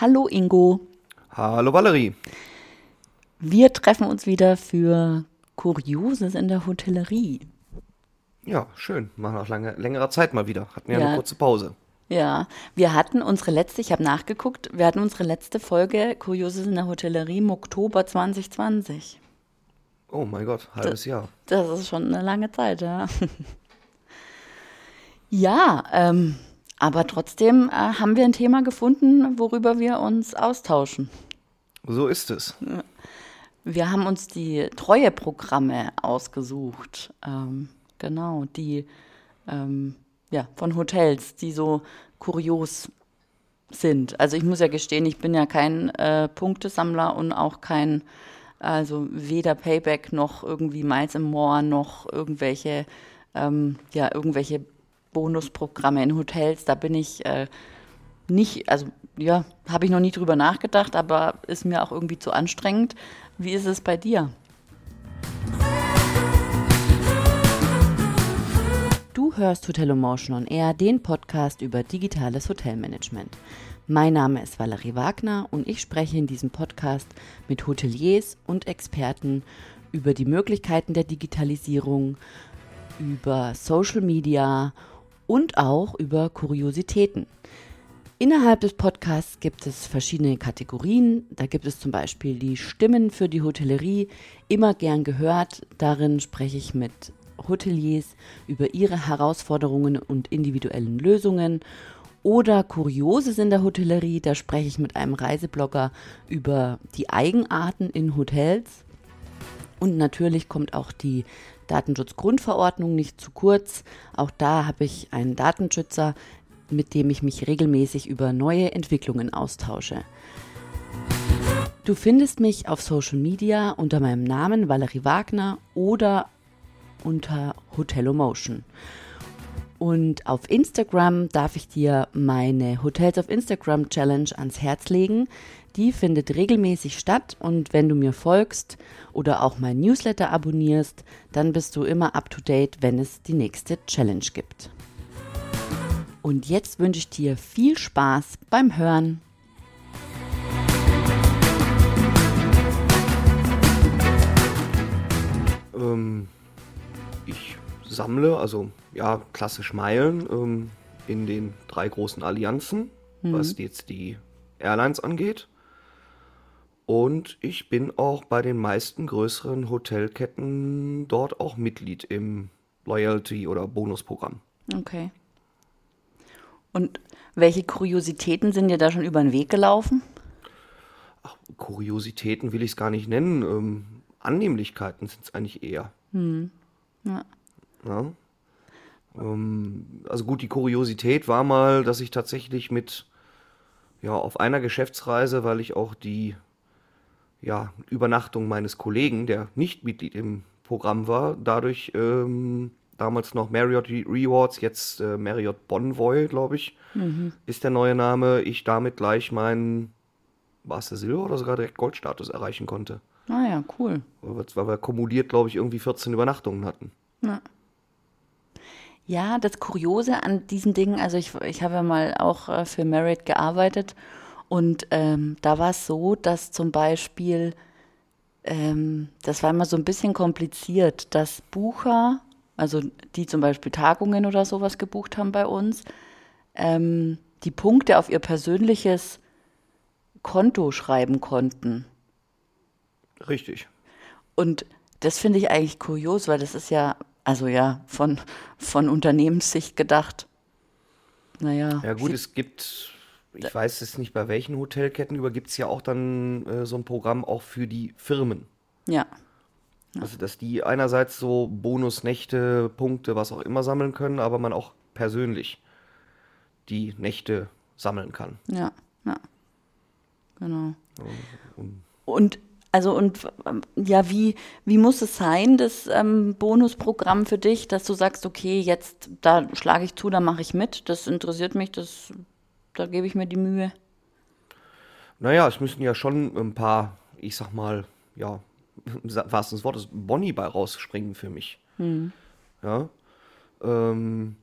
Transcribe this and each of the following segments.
Hallo Ingo. Hallo Valerie. Wir treffen uns wieder für Kurioses in der Hotellerie. Ja, schön. Machen nach lange, längerer Zeit mal wieder. Hatten ja, ja eine kurze Pause. Ja, wir hatten unsere letzte, ich habe nachgeguckt, wir hatten unsere letzte Folge Kurioses in der Hotellerie im Oktober 2020. Oh mein Gott, halbes das, Jahr. Das ist schon eine lange Zeit, ja. ja, ähm, aber trotzdem äh, haben wir ein Thema gefunden, worüber wir uns austauschen. So ist es. Wir haben uns die Treueprogramme ausgesucht. Ähm, genau, die ähm, ja, von Hotels, die so kurios sind. Also ich muss ja gestehen, ich bin ja kein äh, Punktesammler und auch kein, also weder Payback noch irgendwie Miles im More noch irgendwelche, ähm, ja, irgendwelche Bonusprogramme in Hotels. Da bin ich äh, nicht, also ja, habe ich noch nie drüber nachgedacht, aber ist mir auch irgendwie zu anstrengend. Wie ist es bei dir? Du hörst Hotel Motion on Air, den Podcast über digitales Hotelmanagement. Mein Name ist Valerie Wagner und ich spreche in diesem Podcast mit Hoteliers und Experten über die Möglichkeiten der Digitalisierung, über Social Media und auch über Kuriositäten. Innerhalb des Podcasts gibt es verschiedene Kategorien. Da gibt es zum Beispiel die Stimmen für die Hotellerie, immer gern gehört. Darin spreche ich mit Hoteliers über ihre Herausforderungen und individuellen Lösungen. Oder Kurioses in der Hotellerie, da spreche ich mit einem Reiseblogger über die Eigenarten in Hotels. Und natürlich kommt auch die Datenschutzgrundverordnung nicht zu kurz. Auch da habe ich einen Datenschützer, mit dem ich mich regelmäßig über neue Entwicklungen austausche. Du findest mich auf Social Media unter meinem Namen Valerie Wagner oder unter Hotelomotion. Und auf Instagram darf ich dir meine Hotels auf Instagram Challenge ans Herz legen. Die findet regelmäßig statt und wenn du mir folgst oder auch mein Newsletter abonnierst, dann bist du immer up to date, wenn es die nächste Challenge gibt. Und jetzt wünsche ich dir viel Spaß beim Hören. Ähm, sammle, also ja, klassisch Meilen ähm, in den drei großen Allianzen, mhm. was jetzt die Airlines angeht. Und ich bin auch bei den meisten größeren Hotelketten dort auch Mitglied im Loyalty- oder Bonusprogramm. Okay. Und welche Kuriositäten sind dir da schon über den Weg gelaufen? Ach, Kuriositäten will ich es gar nicht nennen. Ähm, Annehmlichkeiten sind es eigentlich eher. Hm. Ja. Ja. Ähm, also gut, die Kuriosität war mal, dass ich tatsächlich mit, ja, auf einer Geschäftsreise, weil ich auch die, ja, Übernachtung meines Kollegen, der nicht Mitglied im Programm war, dadurch ähm, damals noch Marriott Rewards, jetzt äh, Marriott Bonvoy, glaube ich, mhm. ist der neue Name, ich damit gleich meinen, war es der Silber oder sogar direkt Goldstatus erreichen konnte. Ah ja, cool. Weil wir, weil wir kumuliert, glaube ich, irgendwie 14 Übernachtungen hatten. Ja. Ja, das Kuriose an diesen Dingen, also ich, ich habe ja mal auch äh, für Merit gearbeitet und ähm, da war es so, dass zum Beispiel, ähm, das war immer so ein bisschen kompliziert, dass Bucher, also die zum Beispiel Tagungen oder sowas gebucht haben bei uns, ähm, die Punkte auf ihr persönliches Konto schreiben konnten. Richtig. Und das finde ich eigentlich kurios, weil das ist ja also ja, von, von Unternehmenssicht gedacht. Naja. Ja gut, es gibt, ich weiß es nicht bei welchen Hotelketten, über gibt es ja auch dann äh, so ein Programm auch für die Firmen. Ja. ja. Also dass die einerseits so Bonusnächte, Punkte, was auch immer sammeln können, aber man auch persönlich die Nächte sammeln kann. Ja, ja. Genau. Und, und also und ja, wie, wie muss es sein, das ähm, Bonusprogramm für dich, dass du sagst, okay, jetzt da schlage ich zu, da mache ich mit, das interessiert mich, das, da gebe ich mir die Mühe. Naja, es müssen ja schon ein paar, ich sag mal, ja, was das Wort ist, Bonnie bei rausspringen für mich. Hm. Ja. Ähm,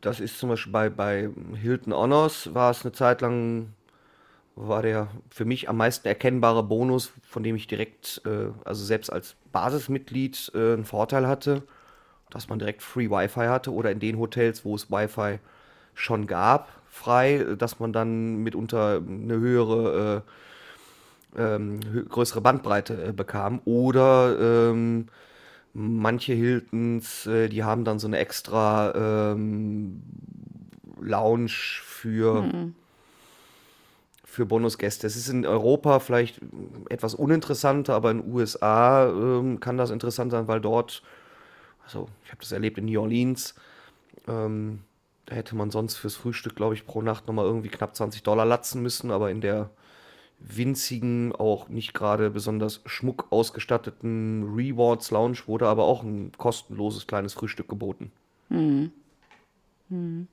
das ist zum Beispiel bei, bei Hilton Honors war es eine Zeit lang war der für mich am meisten erkennbare Bonus, von dem ich direkt, äh, also selbst als Basismitglied, äh, einen Vorteil hatte, dass man direkt Free Wi-Fi hatte oder in den Hotels, wo es Wi-Fi schon gab, frei, dass man dann mitunter eine höhere, äh, ähm, größere Bandbreite äh, bekam. Oder ähm, manche Hiltons, äh, die haben dann so eine extra ähm, Lounge für. Mhm für Bonusgäste. Es ist in Europa vielleicht etwas uninteressanter, aber in den USA ähm, kann das interessant sein, weil dort, also ich habe das erlebt in New Orleans, ähm, da hätte man sonst fürs Frühstück, glaube ich, pro Nacht nochmal irgendwie knapp 20 Dollar latzen müssen, aber in der winzigen, auch nicht gerade besonders schmuck ausgestatteten Rewards Lounge wurde aber auch ein kostenloses kleines Frühstück geboten. Hm. Hm.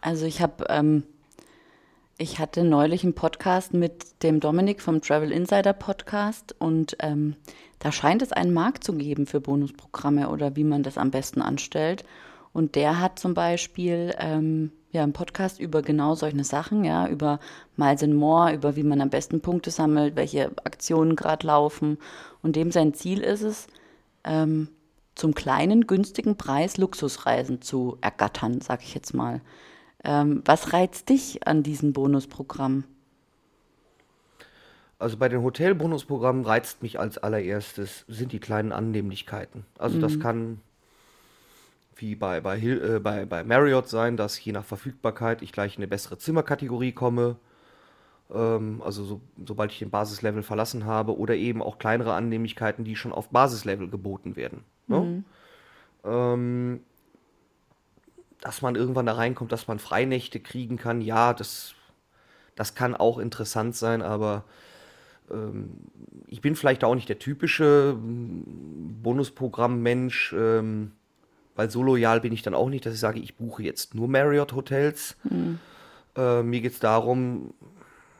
Also ich habe ähm, ich hatte neulich einen Podcast mit dem Dominik vom Travel Insider Podcast und ähm, da scheint es einen Markt zu geben für Bonusprogramme oder wie man das am besten anstellt. Und der hat zum Beispiel ähm, ja, einen Podcast über genau solche Sachen, ja, über Miles and More, über wie man am besten Punkte sammelt, welche Aktionen gerade laufen. Und dem sein Ziel ist es, ähm, zum kleinen, günstigen Preis Luxusreisen zu ergattern, sag ich jetzt mal. Ähm, was reizt dich an diesem Bonusprogramm? Also bei den Hotelbonusprogrammen reizt mich als allererstes sind die kleinen Annehmlichkeiten. Also mhm. das kann wie bei, bei, äh, bei, bei Marriott sein, dass je nach Verfügbarkeit ich gleich in eine bessere Zimmerkategorie komme. Ähm, also so, sobald ich den Basislevel verlassen habe. Oder eben auch kleinere Annehmlichkeiten, die schon auf Basislevel geboten werden. Ne? Mhm. Ähm, dass man irgendwann da reinkommt, dass man Freinächte kriegen kann, ja, das, das kann auch interessant sein, aber ähm, ich bin vielleicht auch nicht der typische hm, Bonusprogramm-Mensch, ähm, weil so loyal bin ich dann auch nicht, dass ich sage, ich buche jetzt nur Marriott-Hotels. Mhm. Äh, mir geht es darum,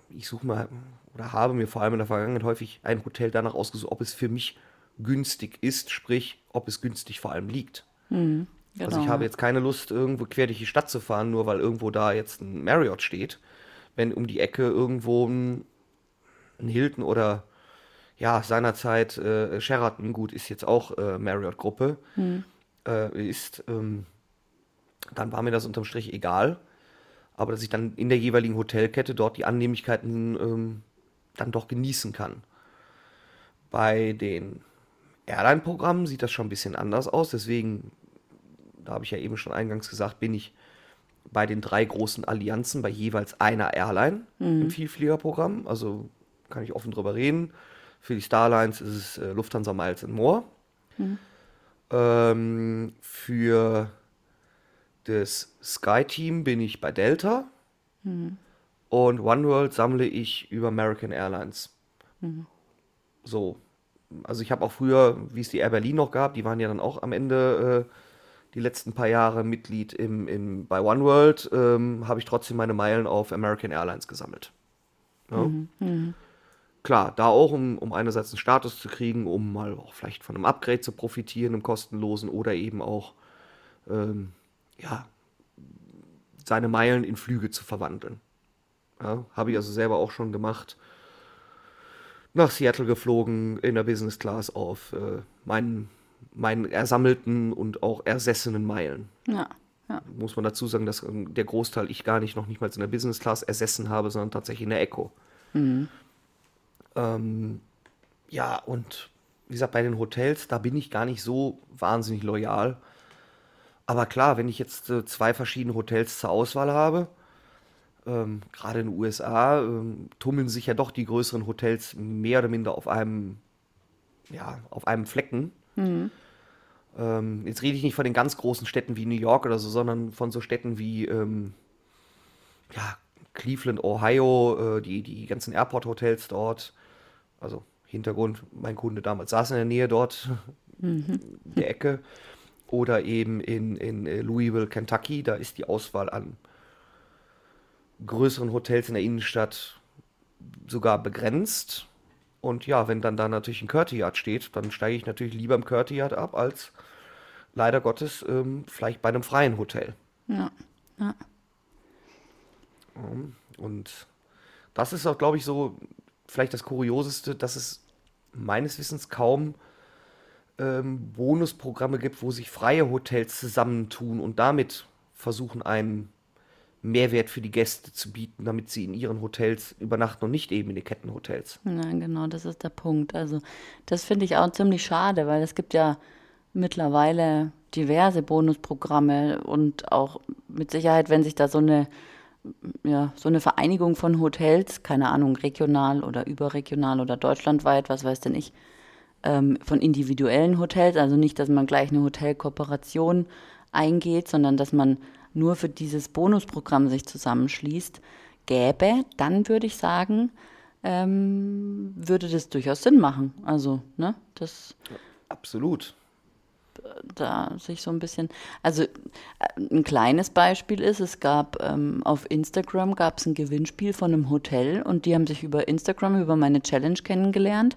ich suche mal oder habe mir vor allem in der Vergangenheit häufig ein Hotel danach ausgesucht, ob es für mich günstig ist, sprich, ob es günstig vor allem liegt. Mhm. Genau. Also ich genau. habe jetzt keine Lust, irgendwo quer durch die Stadt zu fahren, nur weil irgendwo da jetzt ein Marriott steht. Wenn um die Ecke irgendwo ein, ein Hilton oder ja, seinerzeit äh, Sheraton, gut, ist jetzt auch äh, Marriott-Gruppe, hm. Äh, ist, ähm, dann war mir das unterm Strich egal. Aber dass ich dann in der jeweiligen Hotelkette dort die Annehmlichkeiten ähm, dann doch genießen kann. Bei den Airline-Programmen sieht das schon ein bisschen anders aus, deswegen da habe ich ja eben schon eingangs gesagt, bin ich bei den drei großen Allianzen bei jeweils einer Airline mhm. im Vielfliegerprogramm. Also kann ich offen drüber reden. Für die Starlines ist es äh, Lufthansa Miles and More. Mhm. Ähm, für das Sky-Team bin ich bei Delta. Mhm. Und OneWorld sammle ich über American Airlines. Mhm. So. Also ich habe auch früher, wie es die Air Berlin noch gab, die waren ja dann auch am Ende äh, die letzten paar Jahre Mitglied im, im, bei OneWorld, ähm, habe ich trotzdem meine Meilen auf American Airlines gesammelt. Ja? Mhm, mh. Klar, da auch, um, um einerseits einen Status zu kriegen, um mal auch vielleicht von einem Upgrade zu profitieren, einem kostenlosen, oder eben auch, ähm, ja, seine Meilen in Flüge zu verwandeln. Ja, habe ich also selber auch schon gemacht. Nach Seattle geflogen, in der Business Class auf äh, meinen meinen ersammelten und auch ersessenen Meilen. Ja, ja. Muss man dazu sagen, dass ähm, der Großteil ich gar nicht noch nicht mal in der Business Class ersessen habe, sondern tatsächlich in der Echo. Mhm. Ähm, ja, und wie gesagt, bei den Hotels, da bin ich gar nicht so wahnsinnig loyal. Aber klar, wenn ich jetzt äh, zwei verschiedene Hotels zur Auswahl habe, ähm, gerade in den USA, ähm, tummeln sich ja doch die größeren Hotels mehr oder minder auf einem, ja, auf einem Flecken. Mhm. Ähm, jetzt rede ich nicht von den ganz großen Städten wie New York oder so, sondern von so Städten wie ähm, ja, Cleveland, Ohio, äh, die, die ganzen Airport-Hotels dort. Also Hintergrund, mein Kunde damals saß in der Nähe dort, mhm. der Ecke. Oder eben in, in äh, Louisville, Kentucky, da ist die Auswahl an größeren Hotels in der Innenstadt sogar begrenzt. Und ja, wenn dann da natürlich ein Curti-Yard steht, dann steige ich natürlich lieber im Curti-Yard ab, als leider Gottes ähm, vielleicht bei einem freien Hotel. Ja, ja. Und das ist auch, glaube ich, so vielleicht das Kurioseste, dass es meines Wissens kaum ähm, Bonusprogramme gibt, wo sich freie Hotels zusammentun und damit versuchen, einen Mehrwert für die Gäste zu bieten, damit sie in ihren Hotels übernachten und nicht eben in den Kettenhotels. Ja, genau, das ist der Punkt. Also das finde ich auch ziemlich schade, weil es gibt ja mittlerweile diverse Bonusprogramme und auch mit Sicherheit, wenn sich da so eine ja, so eine Vereinigung von Hotels, keine Ahnung, regional oder überregional oder deutschlandweit, was weiß denn ich, ähm, von individuellen Hotels, also nicht, dass man gleich eine Hotelkooperation eingeht, sondern dass man nur für dieses Bonusprogramm sich zusammenschließt, gäbe, dann würde ich sagen, ähm, würde das durchaus Sinn machen. Also, ne, das. Absolut. Da sich so ein bisschen, also äh, ein kleines Beispiel ist, es gab ähm, auf Instagram gab es ein Gewinnspiel von einem Hotel und die haben sich über Instagram, über meine Challenge kennengelernt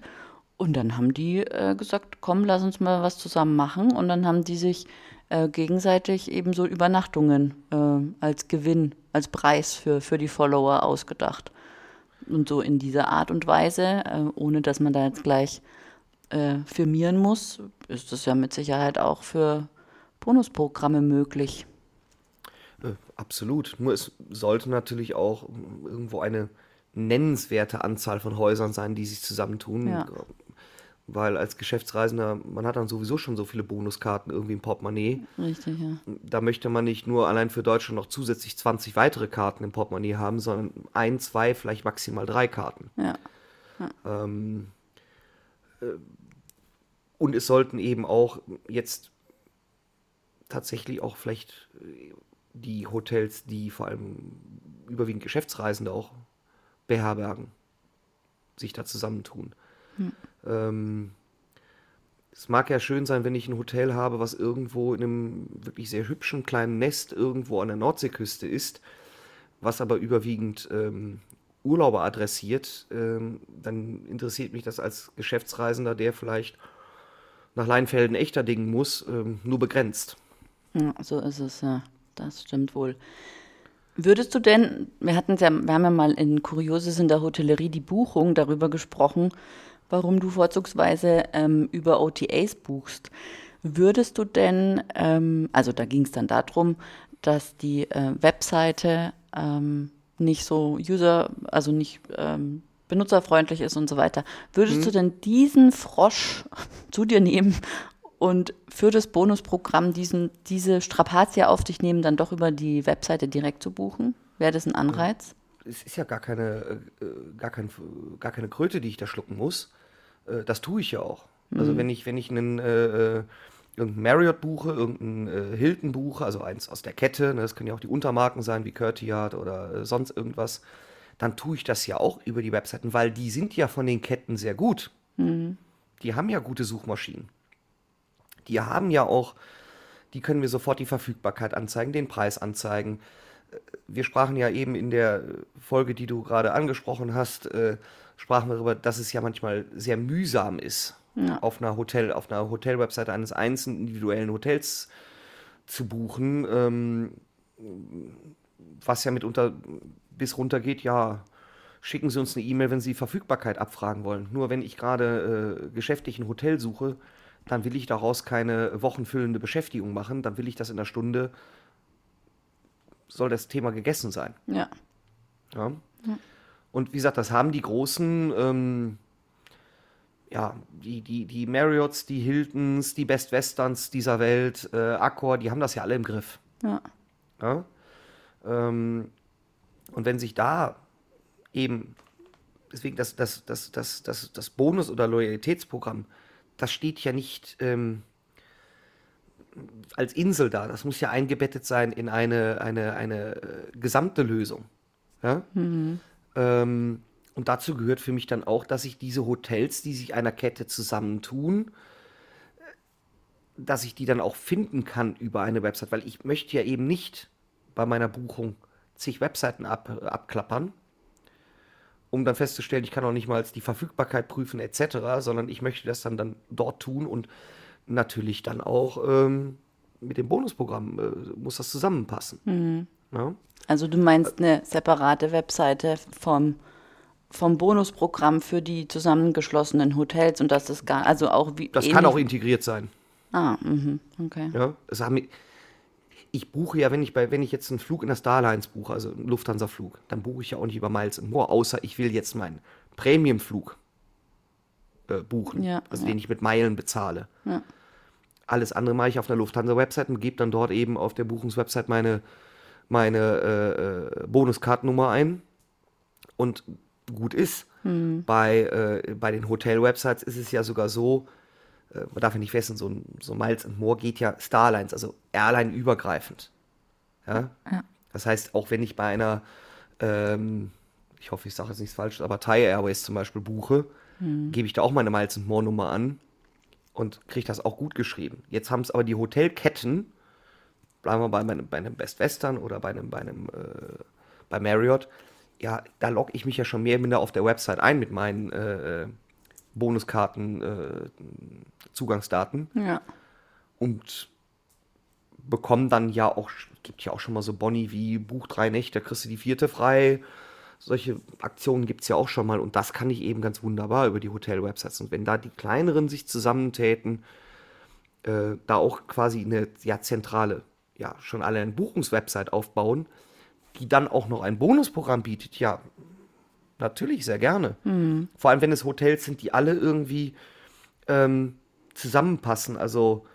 und dann haben die äh, gesagt, komm, lass uns mal was zusammen machen. Und dann haben die sich äh, gegenseitig eben so Übernachtungen äh, als Gewinn, als Preis für, für die Follower ausgedacht. Und so in dieser Art und Weise, äh, ohne dass man da jetzt gleich äh, firmieren muss, ist das ja mit Sicherheit auch für Bonusprogramme möglich. Äh, absolut. Nur es sollte natürlich auch irgendwo eine nennenswerte Anzahl von Häusern sein, die sich zusammentun. Ja weil als Geschäftsreisender, man hat dann sowieso schon so viele Bonuskarten irgendwie im Portemonnaie. Richtig, ja. Da möchte man nicht nur allein für Deutschland noch zusätzlich 20 weitere Karten im Portemonnaie haben, sondern ein, zwei, vielleicht maximal drei Karten. Ja. ja. Ähm, äh, und es sollten eben auch jetzt tatsächlich auch vielleicht äh, die Hotels, die vor allem überwiegend Geschäftsreisende auch beherbergen, sich da zusammentun. Hm. Ähm, es mag ja schön sein, wenn ich ein Hotel habe, was irgendwo in einem wirklich sehr hübschen kleinen Nest irgendwo an der Nordseeküste ist, was aber überwiegend ähm, Urlauber adressiert, ähm, dann interessiert mich das als Geschäftsreisender, der vielleicht nach Leinfelden echter dingen muss, ähm, nur begrenzt. Ja, so ist es, ja. Das stimmt wohl. Würdest du denn, wir hatten ja, wir haben ja mal in Kurioses in der Hotellerie die Buchung darüber gesprochen, warum du vorzugsweise ähm, über OTAs buchst. Würdest du denn, ähm, also da ging es dann darum, dass die äh, Webseite ähm, nicht so user, also nicht ähm, benutzerfreundlich ist und so weiter. Würdest mhm. du denn diesen Frosch zu dir nehmen und für das Bonusprogramm diesen, diese Strapazie auf dich nehmen, dann doch über die Webseite direkt zu buchen? Wäre das ein Anreiz? Es ist ja gar keine, äh, gar, kein, gar keine Kröte, die ich da schlucken muss äh, das tue ich ja auch. Also mhm. Also wenn ich, wenn ich einen äh, äh irgendeinen Marriott buche, irgendeinen Hilton buche, also eins aus der Kette, ne, das können ja auch die Untermarken sein, wie Curtiard oder sonst irgendwas, dann tue ich das ja auch über die Webseiten, weil die sind ja von den Ketten sehr gut. Mhm. Die haben ja gute Suchmaschinen. Die haben ja auch, die können mir sofort die Verfügbarkeit anzeigen, den Preis anzeigen. Äh, wir sprachen ja eben in der Folge, die du gerade angesprochen hast, äh, sprachen wir darüber, dass es ja manchmal sehr mühsam ist, ja. auf einer Hotel, auf einer Hotelwebseite eines einzelnen individuellen Hotels zu buchen, ähm, was ja mitunter bis runter geht, ja, schicken Sie uns eine E-Mail, wenn Sie Verfügbarkeit abfragen wollen. Nur wenn ich gerade äh, geschäftlich ein Hotel suche, dann will ich daraus keine wochenfüllende Beschäftigung machen, dann will ich das in einer Stunde, soll das Thema gegessen sein. Ja. ja. ja. Und wie gesagt, das haben die großen, ähm, ja, die, die, die Marriotts, die Hiltons, die Best Westerns dieser Welt, äh, Accor, die haben das ja alle im Griff. Ja. ja? Ähm, und wenn sich da eben, deswegen das, das, das, das, das, das Bonus- oder Loyalitätsprogramm, das steht ja nicht ähm, als Insel da. Das muss ja eingebettet sein in eine, eine, eine äh, gesamte Lösung. Ja? Mhm. Ähm, und dazu gehört für mich dann auch, dass ich diese Hotels, die sich einer Kette zusammentun, dass ich die dann auch finden kann über eine Website, weil ich möchte ja eben nicht bei meiner Buchung zig Webseiten ab, abklappern, um dann festzustellen, ich kann auch nicht mal die Verfügbarkeit prüfen etc., sondern ich möchte das dann, dann dort tun und natürlich dann auch ähm, mit dem Bonusprogramm äh, muss das zusammenpassen. Mhm. Ja? Also du meinst eine separate Webseite vom vom Bonusprogramm für die zusammengeschlossenen Hotels und dass das gar, also auch wie. Das kann auch integriert sein. Ah, mhm, okay. Ja, das haben, ich buche ja, wenn ich, bei, wenn ich jetzt einen Flug in der Starlines buche, also einen Lufthansa-Flug, dann buche ich ja auch nicht über Miles More, außer ich will jetzt meinen Premium-Flug äh, buchen, Ja, also ja. den ich mit Meilen bezahle. Ja. Alles andere mache ich auf einer Lufthansa-Website und gebe dann dort eben auf der Buchungswebsite meine, meine äh, äh, Bonuskartennummer ein und gut ist. Hm. Bei, äh, bei den Hotel-Websites ist es ja sogar so, äh, man darf ja nicht wissen, so, so Miles and More geht ja Starlines, also Airline übergreifend. Ja? Ja. Das heißt, auch wenn ich bei einer, ähm, ich hoffe, ich sage jetzt nichts Falsches, aber Thai Airways zum Beispiel buche, gebe ich da auch meine Miles and More Nummer an und kriege das auch gut geschrieben. Jetzt haben es aber die Hotelketten, bleiben wir bei, meinem, bei einem Best Western oder bei einem, bei einem äh, bei Marriott, ja, da logge ich mich ja schon mehr oder minder auf der Website ein mit meinen äh, äh, Bonuskarten, äh, Zugangsdaten Ja. und bekommen dann ja auch, gibt ja auch schon mal so Bonnie wie Buch drei Nächte, da kriegst du die vierte frei. Solche Aktionen gibt es ja auch schon mal und das kann ich eben ganz wunderbar über die Hotel-Websites. Und wenn da die kleineren sich zusammentäten, äh, da auch quasi eine ja, zentrale, ja, schon alle eine Buchungswebsite aufbauen, die dann auch noch ein Bonusprogramm bietet, ja, natürlich sehr gerne. Vor allem, wenn es Hotels sind, die alle irgendwie ähm, zusammenpassen. Also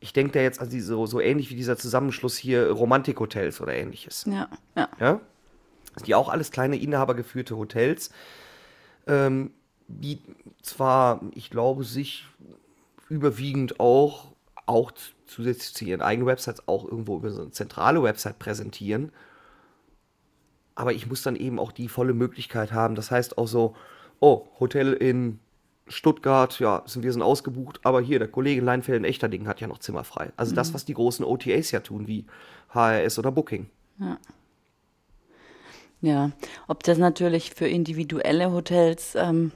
ich denke da jetzt an die, so, so ähnlich wie dieser Zusammenschluss hier Romantikhotels oder ähnliches. Ja. Ja. Ja? Die auch alles kleine inhabergeführte Hotels, ähm, die zwar, ich glaube, sich überwiegend auch, auch zusätzlich zu ihren eigenen Websites auch irgendwo über so eine zentrale Website präsentieren. Aber ich muss dann eben auch die volle Möglichkeit haben. Das heißt auch so, oh, Hotel in Stuttgart, ja, sind wir sind ausgebucht, aber hier, der Kollege Leinfeld in Echterding hat ja noch Zimmer frei. Also das, was die großen OTAs ja tun, wie HRS oder Booking. Ja, ob das natürlich für individuelle Hotels, ähm,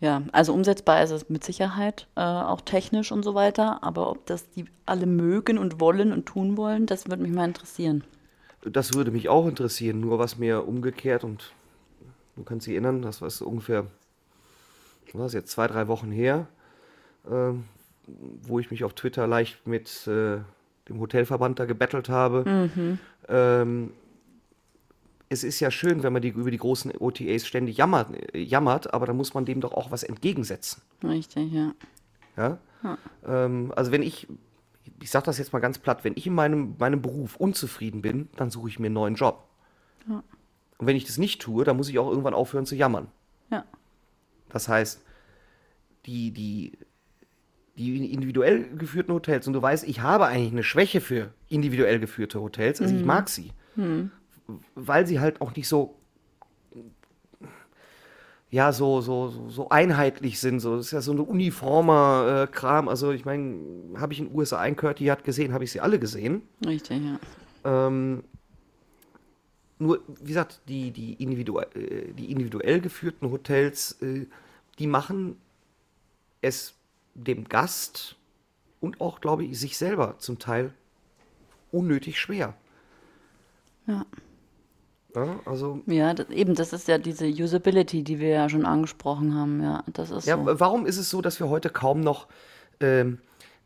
ja, also umsetzbar ist es mit Sicherheit, äh, auch technisch und so weiter, aber ob das die alle mögen und wollen und tun wollen, das würde mich mal interessieren. Das würde mich auch interessieren, nur was mir umgekehrt und du kannst dich erinnern, das war ungefähr, was jetzt, zwei, drei Wochen her, ähm, wo ich mich auf Twitter leicht mit äh, dem Hotelverband da gebettelt habe. Ähm, es ist ja schön, wenn man die, über die großen OTAs ständig jammert, äh, jammert, aber da muss man dem doch auch was entgegensetzen. Richtig, ja. Ja? Ähm, also wenn ich, ich sage das jetzt mal ganz platt, wenn ich in meinem, meinem Beruf unzufrieden bin, dann suche ich mir einen neuen Job. Ja. Und wenn ich das nicht tue, dann muss ich auch irgendwann aufhören zu jammern. Ja, Das heißt, die, die, die individuell geführten Hotels, und du weißt, ich habe eigentlich eine Schwäche für individuell geführte Hotels, also ich mag sie, weil sie halt auch nicht so ja, so, so, so, einheitlich sind. So, das ist ja so ein uniformer äh, Kram. Also, ich meine, habe ich in den USA ein Curti hat gesehen, habe ich sie alle gesehen. richtig, ja. Ähm, nur, wie gesagt, die, die, individuell, äh, die individuell geführten Hotels, äh, die machen es dem Gast und auch, glaube ich, sich selber zum Teil unnötig schwer. Ja. Ja, also, Ja, das, eben, das ist ja diese Usability, die wir ja schon angesprochen haben, ja, das ist ja, so. warum ist es so, dass wir heute kaum noch ähm,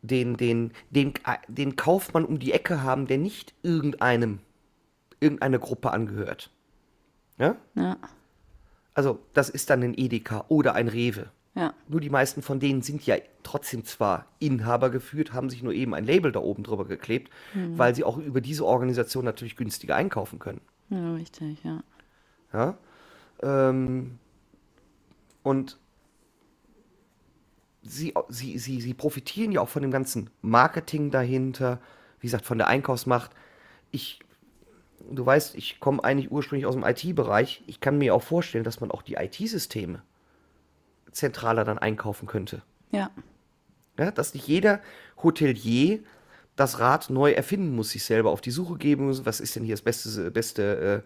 den, den, den, äh, den Kaufmann um die Ecke haben, der nicht irgendeinem, irgendeiner Gruppe angehört? Ja? Ja, Also, das ist dann ein Edeka oder ein Rewe. ja, Nur die meisten von denen sind ja trotzdem zwar Inhaber geführt, haben sich nur eben ein Label da oben drüber geklebt, weil sie auch über diese Organisation natürlich günstiger einkaufen können. Ja, richtig, ja. Ja? Ähm, und sie, sie, sie, sie profitieren ja auch von dem ganzen Marketing dahinter, wie gesagt, von der Einkaufsmacht. Ich, du weißt, ich komme eigentlich ursprünglich aus dem IT-Bereich. Ich kann mir auch vorstellen, dass man auch die IT-Systeme zentraler dann einkaufen könnte. Ja, Ja, dass nicht jeder Hotelier das Rad neu erfinden muss, sich selber auf die Suche geben muss. Was ist denn hier das beste, beste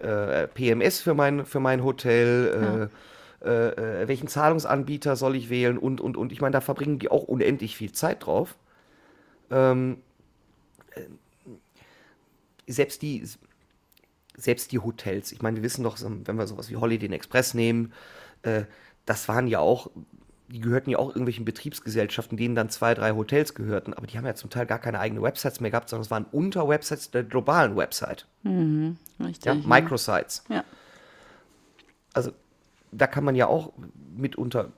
äh, äh, PMS für mein, für mein Hotel? Äh, äh, äh, welchen Zahlungsanbieter soll ich wählen? Und, und, und. Ich meine, da verbringen die auch unendlich viel Zeit drauf. Ähm, äh, selbst die, selbst die Hotels, ich meine, wir wissen doch, wenn wir sowas wie Holiday Express nehmen, äh, das waren ja auch, die gehörten ja auch irgendwelchen Betriebsgesellschaften, denen dann zwei, drei Hotels gehörten, aber die haben ja zum Teil gar keine eigenen Websites mehr gehabt, sondern es waren Unterwebsites der globalen Website. Mhm, richtig. Ja, Microsites. Ja. Also da kann man ja auch mitunter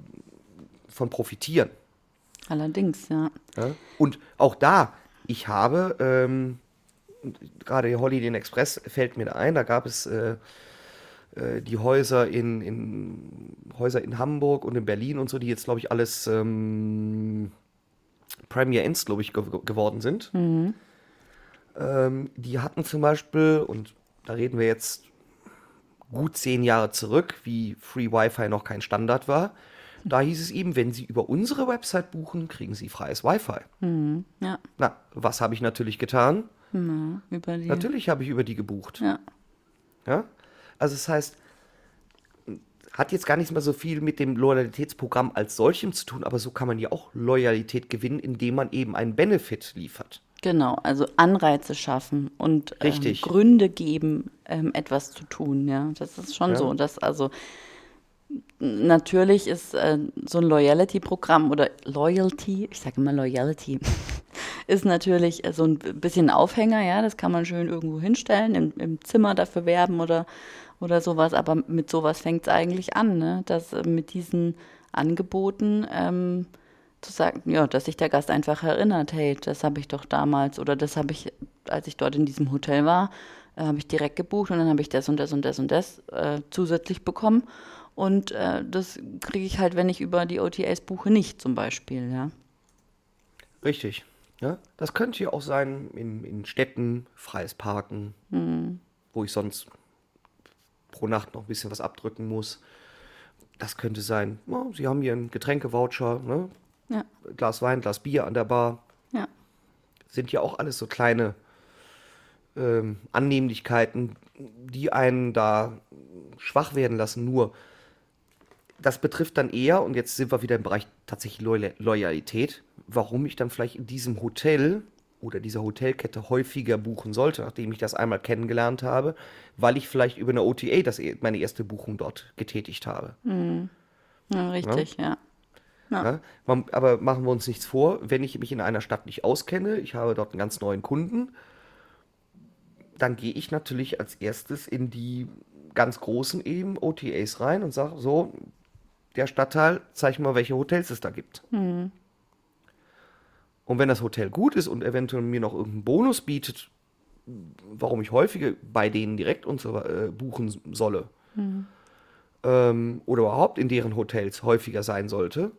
von profitieren. Allerdings, ja. ja. Und auch da, ich habe, ähm, gerade Holiday Express fällt mir da ein, da gab es äh, äh, die Häuser in, in, Häuser in Hamburg und in Berlin und so, die jetzt, glaube ich, alles ähm, Premier Inns, glaube ich, ge geworden sind. Mhm. Ähm, die hatten zum Beispiel, und da reden wir jetzt gut zehn Jahre zurück, wie Free Wi-Fi noch kein Standard war, da hieß es eben, wenn Sie über unsere Website buchen, kriegen Sie freies Wi-Fi. Mhm, ja. Na, was habe ich natürlich getan? Na. Natürlich habe ich über die gebucht. Ja. ja. Also das heißt, hat jetzt gar nicht mehr so viel mit dem Loyalitätsprogramm als solchem zu tun, aber so kann man ja auch Loyalität gewinnen, indem man eben einen Benefit liefert. Genau, also Anreize schaffen und ähm, Gründe geben, ähm, etwas zu tun. Ja, das ist schon ja. so. Dass also natürlich ist äh, so ein Loyalty-Programm oder Loyalty, ich sage immer Loyalty, ist natürlich so ein bisschen Aufhänger, ja, das kann man schön irgendwo hinstellen, im, im Zimmer dafür werben oder, oder sowas, aber mit sowas fängt es eigentlich an, ne? dass äh, mit diesen Angeboten ähm, zu sagen, ja, dass sich der Gast einfach erinnert, hey, das habe ich doch damals oder das habe ich, als ich dort in diesem Hotel war, äh, habe ich direkt gebucht und dann habe ich das und das und das und das äh, zusätzlich bekommen und äh, das kriege ich halt, wenn ich über die OTAs buche, nicht zum Beispiel, ja. Richtig. Ja, das könnte ja auch sein in, in Städten, freies Parken, mhm. wo ich sonst pro Nacht noch ein bisschen was abdrücken muss. Das könnte sein, oh, Sie haben hier einen Getränkevoucher, ne? ja. Glas Wein, Glas Bier an der Bar. Ja. Sind ja auch alles so kleine ähm, Annehmlichkeiten, die einen da schwach werden lassen. Nur, das betrifft dann eher, und jetzt sind wir wieder im Bereich tatsächlich Loyalität, warum ich dann vielleicht in diesem Hotel oder dieser Hotelkette häufiger buchen sollte, nachdem ich das einmal kennengelernt habe, weil ich vielleicht über eine OTA das, e, meine erste Buchung dort getätigt habe. Mhm. Ja, richtig, ja. ja. ja. Aber machen wir uns nichts vor, wenn ich mich in einer Stadt nicht auskenne, ich habe dort einen ganz neuen Kunden, dann gehe ich natürlich als erstes in die ganz großen eben OTAs rein und sage so, der Stadtteil, zeig mal, welche Hotels es da gibt. Mhm. Und wenn das Hotel gut ist und eventuell mir noch irgendeinen Bonus bietet, warum ich häufiger bei denen direkt und so äh, buchen solle, mhm. ähm, oder überhaupt in deren Hotels häufiger sein sollte,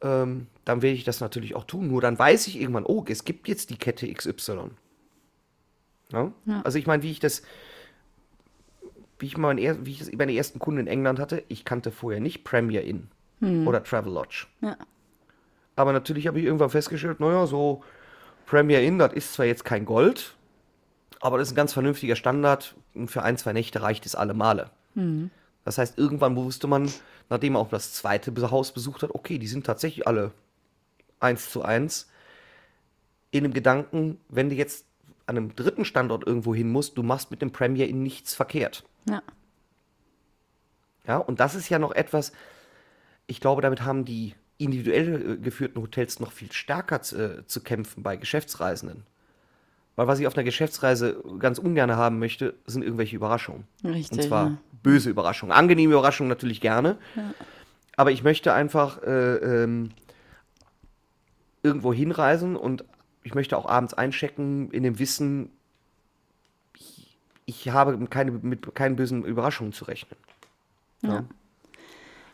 ähm, dann werde ich das natürlich auch tun. Nur dann weiß ich irgendwann, oh, es gibt jetzt die Kette XY. Ja? Ja. Also ich meine, wie ich das, wie ich, mein, wie ich meine ersten Kunden in England hatte, ich kannte vorher nicht Premier Inn hm. oder Travelodge. Ja. Aber natürlich habe ich irgendwann festgestellt, naja, so Premier Inn, das ist zwar jetzt kein Gold, aber das ist ein ganz vernünftiger Standard und für ein, zwei Nächte reicht es alle Male. Hm. Das heißt, irgendwann wusste man, nachdem man auch das zweite Haus besucht hat, okay, die sind tatsächlich alle eins zu eins. In dem Gedanken, wenn du jetzt an einem dritten Standort irgendwo hin musst, du machst mit dem Premier Inn nichts verkehrt. Ja. Ja, und das ist ja noch etwas, ich glaube, damit haben die individuell äh, geführten Hotels noch viel stärker zu, äh, zu kämpfen bei Geschäftsreisenden. Weil was ich auf einer Geschäftsreise ganz ungern haben möchte, sind irgendwelche Überraschungen. Richtig. Und zwar ja. böse Überraschungen. Angenehme Überraschungen natürlich gerne. Ja. Aber ich möchte einfach äh, ähm, irgendwo hinreisen und ich möchte auch abends einchecken in dem Wissen, ich habe keine, mit keinen bösen Überraschungen zu rechnen. Ja.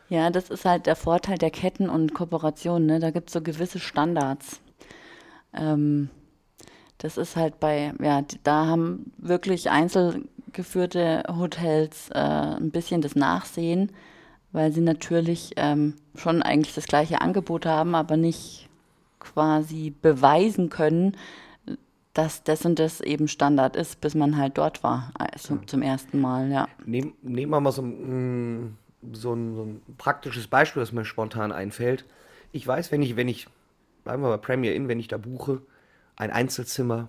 Ja. das ist halt der Vorteil der Ketten und Kooperationen. Ne? Da gibt es so gewisse Standards. Ähm, das ist halt bei, ja, da haben wirklich einzelgeführte Hotels äh, ein bisschen das Nachsehen, weil sie natürlich ähm, schon eigentlich das gleiche Angebot haben, aber nicht quasi beweisen können, dass das und das eben Standard ist, bis man halt dort war, also zum ersten Mal, ja. Nehmen, nehmen wir mal so ein, so, ein, so ein praktisches Beispiel, das mir spontan einfällt. Ich weiß, wenn ich, wenn ich, bleiben wir bei Premier Inn, wenn ich da buche, ein Einzelzimmer,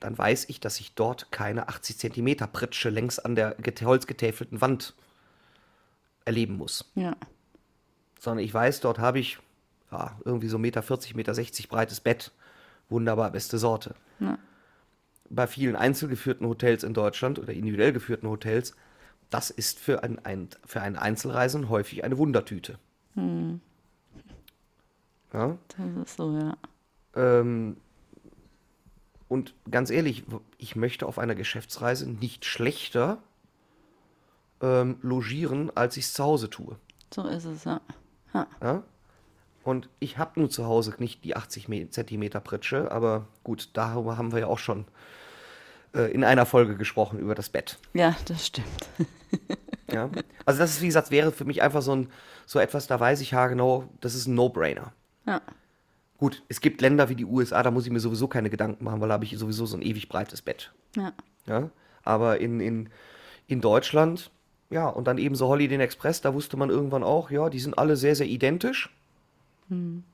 dann weiß ich, dass ich dort keine 80 Zentimeter Pritsche längs an der holzgetäfelten Wand erleben muss. Ja. Sondern ich weiß, dort habe ich ja, irgendwie so Meter 40, Meter 60 breites Bett. Wunderbar, beste Sorte. Ja. Bei vielen einzelgeführten Hotels in Deutschland oder individuell geführten Hotels, das ist für, ein, ein, für einen Einzelreisen häufig eine Wundertüte. Hm. Ja? Das ist so, ja. Ähm, und ganz ehrlich, ich möchte auf einer Geschäftsreise nicht schlechter ähm, logieren, als ich es zu Hause tue. So ist es, ja. Ja? Und ich habe nun zu Hause nicht die 80 Zentimeter Pritsche, aber gut, darüber haben wir ja auch schon äh, in einer Folge gesprochen über das Bett. Ja, das stimmt. ja? Also das ist, wie gesagt, wäre für mich einfach so, ein, so etwas, da weiß ich ja genau, das ist ein No-Brainer. Ja. Gut, es gibt Länder wie die USA, da muss ich mir sowieso keine Gedanken machen, weil da habe ich sowieso so ein ewig breites Bett. Ja. Ja? Aber in, in, in Deutschland, ja, und dann eben so Holiday Express, da wusste man irgendwann auch, ja, die sind alle sehr, sehr identisch. Hm.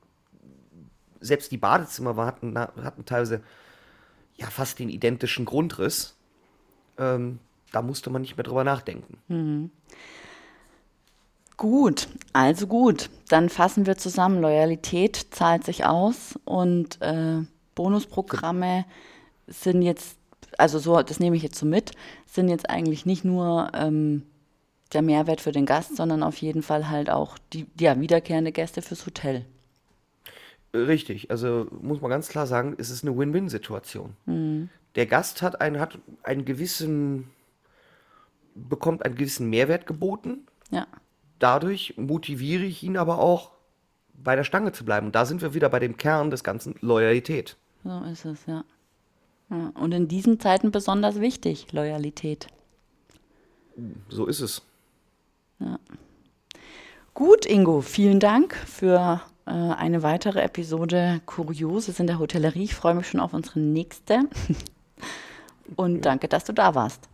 Selbst die Badezimmer hatten, hatten teilweise ja fast den identischen Grundriss. Ähm, da musste man nicht mehr drüber nachdenken. Mhm. Gut, also gut. Dann fassen wir zusammen. Loyalität zahlt sich aus und äh, Bonusprogramme sind jetzt, also so, das nehme ich jetzt so mit, sind jetzt eigentlich nicht nur ähm, der Mehrwert für den Gast, sondern auf jeden Fall halt auch die ja, wiederkehrende Gäste fürs Hotel. Richtig, also muss man ganz klar sagen, es ist eine Win-Win-Situation. Mhm. Der Gast hat einen, hat einen gewissen, bekommt einen gewissen Mehrwert geboten. Ja dadurch motiviere ich ihn aber auch, bei der Stange zu bleiben. Und da sind wir wieder bei dem Kern des Ganzen, Loyalität. So ist es, ja. ja. Und in diesen Zeiten besonders wichtig, Loyalität. So ist es. Ja. Gut, Ingo, vielen Dank für eine weitere Episode Kurioses in der Hotellerie. Ich freue mich schon auf unsere nächste. Und danke, dass du da warst.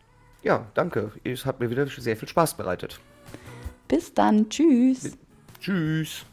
Ja, danke. Es hat mir wieder sehr viel Spaß bereitet. Bis dann. Tschüss. Tschüss.